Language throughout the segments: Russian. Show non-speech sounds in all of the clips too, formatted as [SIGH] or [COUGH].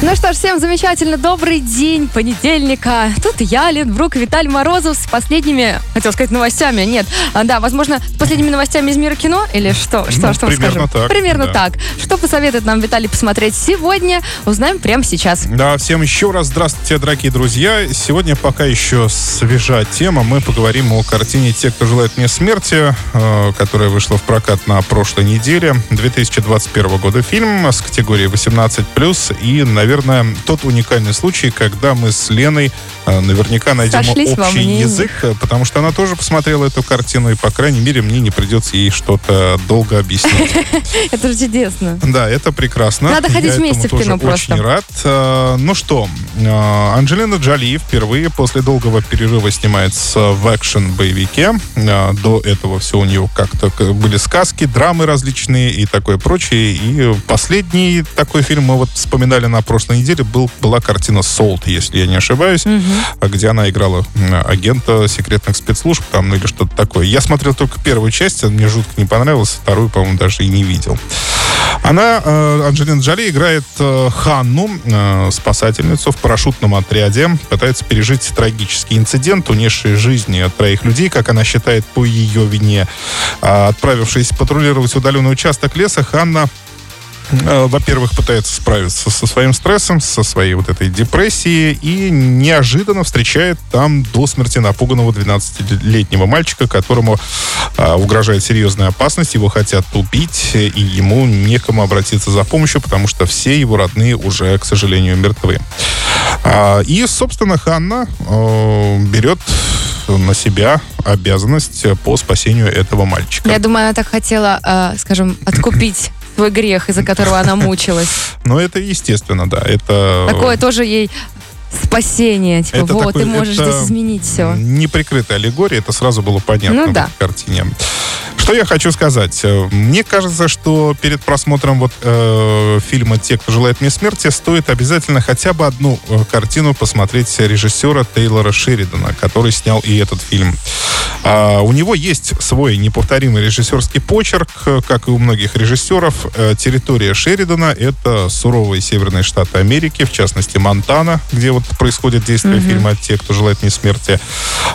Ну что ж, всем замечательно добрый день понедельника. Тут я, Лен Брук, Виталий Морозов с последними, хотел сказать, новостями. Нет, а, да, возможно, с последними новостями из мира кино или что? Что, Ну, что мы примерно скажем? так, Примерно да. так. Что посоветует нам Виталий посмотреть сегодня, узнаем прямо сейчас. Да, всем еще раз здравствуйте, дорогие друзья. Сегодня пока еще свежа тема. Мы поговорим о картине «Те, кто желает мне смерти», э, которая вышла в прокат на прошлой неделе. 2021 года фильм с категорией 18+. И, наверное, тот уникальный случай, когда мы с Леной э, наверняка найдем Сошлись общий язык, э, потому что она тоже посмотрела эту картину, и, по крайней мере, мне не придется ей что-то долго объяснять. [LAUGHS] Это же чудесно. Да, это прекрасно. Надо ходить вместе в кино просто. Очень рад. Э, Ну что, Анджелина Джоли впервые после долгого перерыва снимается в экшен-боевике. Э, До этого все у нее как-то были сказки, драмы различные и такое прочее. И последний такой фильм мы вот вспоминали на прошлой неделе, был, была картина «Солт», если я не ошибаюсь, где она играла агента секретных спецслужб там ну, или что-то такое. Я смотрел только первую часть, она мне жутко не понравилась, вторую, по-моему, даже и не видел. Она, э, Анджелина Джоли, играет э, Ханну, э, спасательницу в парашютном отряде. Пытается пережить трагический инцидент, унесший жизни троих людей, как она считает, по ее вине. А, Отправившись патрулировать удаленный участок леса, Ханна во-первых, пытается справиться со своим стрессом, со своей вот этой депрессией и неожиданно встречает там до смерти напуганного 12-летнего мальчика, которому а, угрожает серьезная опасность, его хотят убить, э, и ему некому обратиться за помощью, потому что все его родные уже, к сожалению, мертвы. А, и, собственно, Ханна э, берет на себя обязанность по спасению этого мальчика. Я думаю, она так хотела, э, скажем, откупить свой грех, из-за которого она мучилась. [LAUGHS] Но это естественно, да. Это Такое тоже ей спасение. Типа, Это вот, такой- ты можешь здесь изменить все. неприкрытая аллегория, это сразу было понятно Ну в да. этой картине. Что я хочу сказать? Э, Мне кажется, что перед просмотром вот э, фильма «Те, кто желает мне смерти» стоит обязательно хотя бы одну э, картину посмотреть режиссера Тейлора Шеридана, который снял и этот фильм. А, у него есть свой неповторимый режиссерский почерк, э, как и у многих режиссеров. Территория Шеридана — это суровые северные штаты Америки, в частности, Монтана, где вот происходит действие фильма «Те, кто желает мне смерти».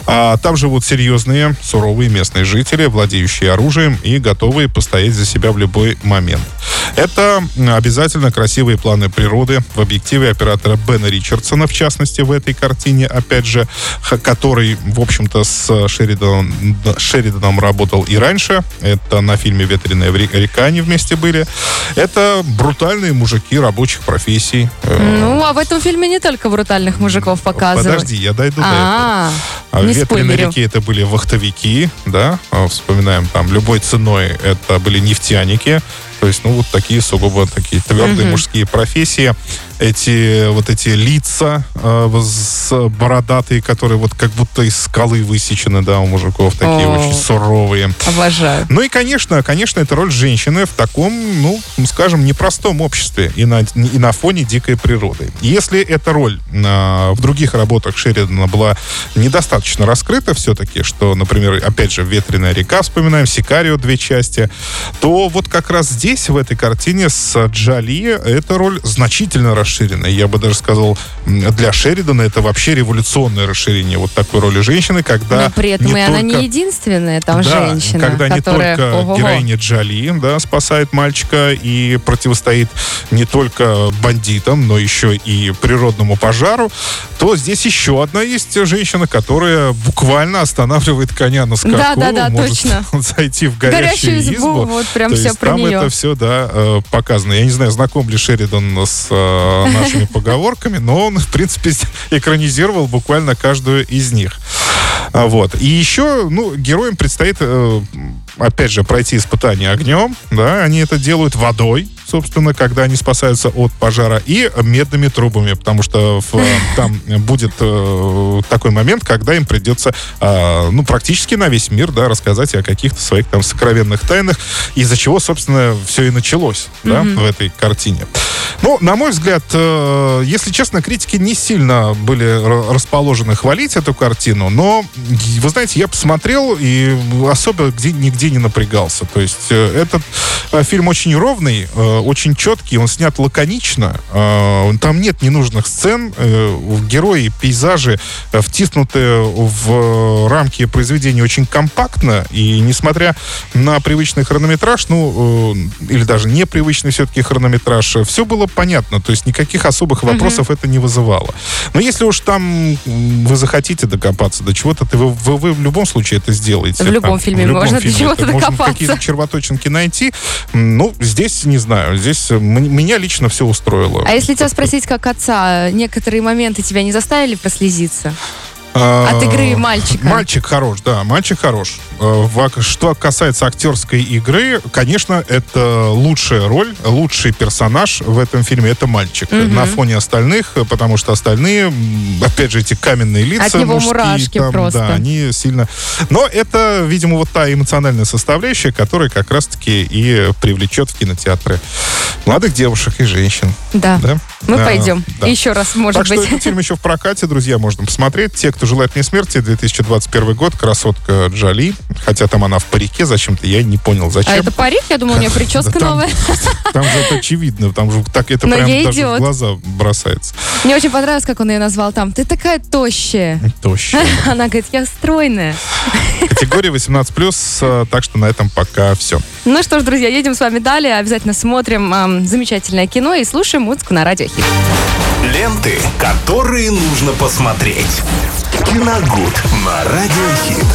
А, там живут серьезные, суровые местные жители, владеющие оружием и готовые постоять за себя в любой момент. Это обязательно красивые планы природы в объективе оператора Бена Ричардсона, в частности, в этой картине, опять же, который, в общем-то, с Шериданом, Шериданом работал и раньше. Это на фильме «Ветреная река» они вместе были. Это брутальные мужики рабочих профессий. Э, Ну, а в этом фильме не только брутальных мужиков показывают. Подожди, я дойду до этого. А, А в ветреной реке это были вахтовики, да, А, вспоминаем там, любой ценой это были нефтяники, то есть, ну, вот такие сугубо такие твердые Мгм. мужские профессии. Эти, вот эти лица э, с бородатые, которые вот как будто из скалы высечены, да, у мужиков, такие О. очень суровые. обожаю. Ну и, конечно, конечно, это роль женщины в таком, ну, скажем, непростом обществе и на, и на фоне дикой природы. Если эта роль а, в других работах Шеридана была недостаточно раскрыта все-таки, что, например, опять же, «Ветреная река», вспоминаем, «Сикарио» две части, то вот как раз здесь, в этой картине с Джоли, эта роль значительно расширена. Я бы даже сказал, для Шеридана это вообще революционное расширение вот такой роли женщины, когда Но при этом не и она только- не единственная там да, женщина, когда не которая... только Ого-го. героиня Джоли да, спасает мальчика и противостоит не только бандитам, но еще и природному пожару, то здесь еще одна есть женщина, которая буквально останавливает коня на скаку, Да-да-да, может точно. [LAUGHS] зайти в горящую, Горящую избу, вот прям То всё есть про там неё. это все, да, э, показано. Я не знаю, знаком ли Шеридан с э, нашими поговорками, но он, в принципе, [LAUGHS] экранизировал буквально каждую из них. А, Вот. И еще, ну, героям предстоит, э, опять же, пройти испытание огнем, да, они это делают водой, собственно, когда они спасаются от пожара, и медными трубами, потому что в, [LAUGHS] там будет э, такой момент, когда им придется, э, ну, практически на весь мир, да, рассказать о каких-то своих там сокровенных тайнах, из-за чего, собственно, все и началось, да, mm-hmm. в этой картине. Ну, на мой взгляд, э, если честно, критики не сильно были расположены хвалить эту картину, но, вы знаете, я посмотрел и особо где, нигде не напрягался. То есть э, этот э, фильм очень ровный, очень четкий, он снят лаконично, там нет ненужных сцен, герои, пейзажи втиснуты в рамки произведения очень компактно, и несмотря на привычный хронометраж, ну, или даже непривычный все-таки хронометраж, все было понятно, то есть никаких особых вопросов mm-hmm. это не вызывало. Но если уж там вы захотите докопаться до чего-то, вы, вы, вы в любом случае это сделаете. В любом там, фильме в любом можно фильме до чего-то докопаться. Можно какие-то червоточинки найти. Ну, здесь, не знаю, здесь меня лично все устроило. А если тебя спросить как отца, некоторые моменты тебя не заставили прослезиться? От игры мальчика. Мальчик хорош, да, мальчик хорош. Э, что касается актерской игры, конечно, это лучшая роль, лучший персонаж в этом фильме это мальчик. Угу. На фоне остальных, потому что остальные, опять же, эти каменные лица. От него мужские, мурашки там, просто. Да, они сильно... Но это, видимо, вот та эмоциональная составляющая, которая как раз-таки и привлечет в кинотеатры молодых девушек и женщин. Да. да? Мы а, пойдем. Да. Еще раз, может так быть. Что этот фильм еще в прокате, друзья, можно посмотреть. Те, кто желает мне смерти, 2021 год, красотка Джоли. Хотя там она в парике зачем-то, я не понял, зачем. А это парик? Я думал, у нее [LAUGHS] прическа новая. [LAUGHS] Там, же это очевидно, там же так это прям даже в глаза бросается. Мне очень понравилось, как он ее назвал там. Ты такая тощая. Тощая. [LAUGHS] Она говорит, я стройная. Категория 18+, э, так что на этом пока все. Ну что ж, друзья, едем с вами далее. Обязательно смотрим замечательное кино и слушаем музыку на радио Хит. Ленты, которые нужно посмотреть. Киногуд на радио Хит.